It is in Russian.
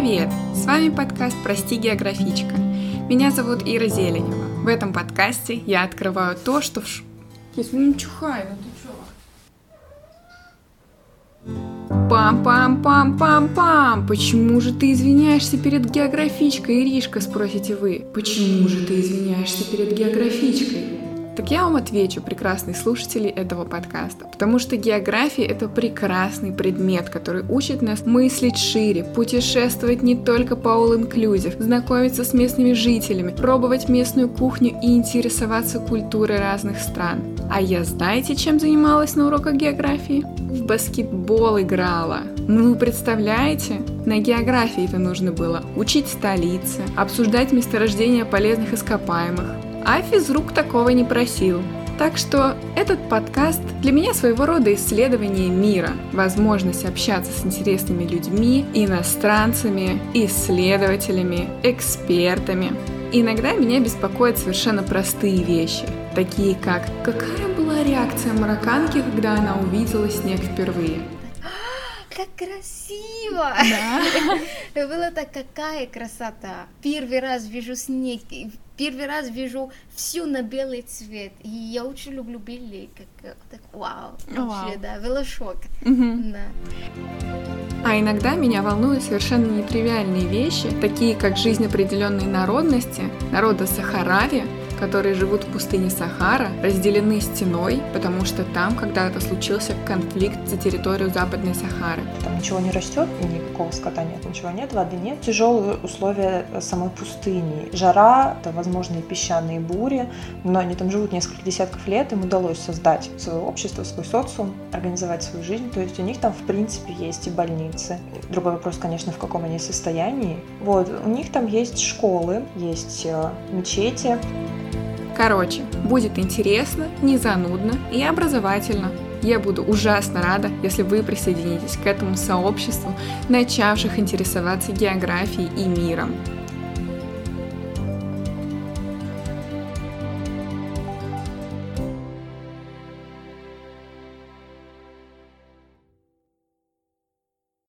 Привет! С вами подкаст «Прости, географичка». Меня зовут Ира Зеленева. В этом подкасте я открываю то, что в... Ш... Если не чухай, ну ты чё? Пам-пам-пам-пам-пам! Почему же ты извиняешься перед географичкой, Иришка, спросите вы? Почему же ты извиняешься перед географичкой? Так я вам отвечу, прекрасные слушатели этого подкаста, потому что география — это прекрасный предмет, который учит нас мыслить шире, путешествовать не только по all-inclusive, знакомиться с местными жителями, пробовать местную кухню и интересоваться культурой разных стран. А я знаете, чем занималась на уроках географии? В баскетбол играла. Ну, вы представляете? На географии это нужно было учить столицы, обсуждать месторождения полезных ископаемых, а физрук такого не просил. Так что этот подкаст для меня своего рода исследование мира, возможность общаться с интересными людьми, иностранцами, исследователями, экспертами. Иногда меня беспокоят совершенно простые вещи, такие как «Какая была реакция марокканки, когда она увидела снег впервые?» Как красиво! Да. Было так какая красота! Первый раз вижу снег, первый раз вижу всю на белый цвет. И я очень люблю белый. Как, так, вау. Вообще, да, было шок. Да. А иногда меня волнуют совершенно нетривиальные вещи, такие как жизнь определенной народности, народа Сахарави, которые живут в пустыне Сахара, разделены стеной, потому что там когда-то случился конфликт за территорию Западной Сахары. Там ничего не растет, никакого скота нет, ничего нет, воды нет. Тяжелые условия самой пустыни. Жара, это возможные песчаные бури, но они там живут несколько десятков лет, им удалось создать свое общество, свой социум, организовать свою жизнь. То есть у них там, в принципе, есть и больницы. Другой вопрос, конечно, в каком они состоянии. Вот, у них там есть школы, есть э, мечети. Короче, будет интересно, не занудно и образовательно. Я буду ужасно рада, если вы присоединитесь к этому сообществу, начавших интересоваться географией и миром.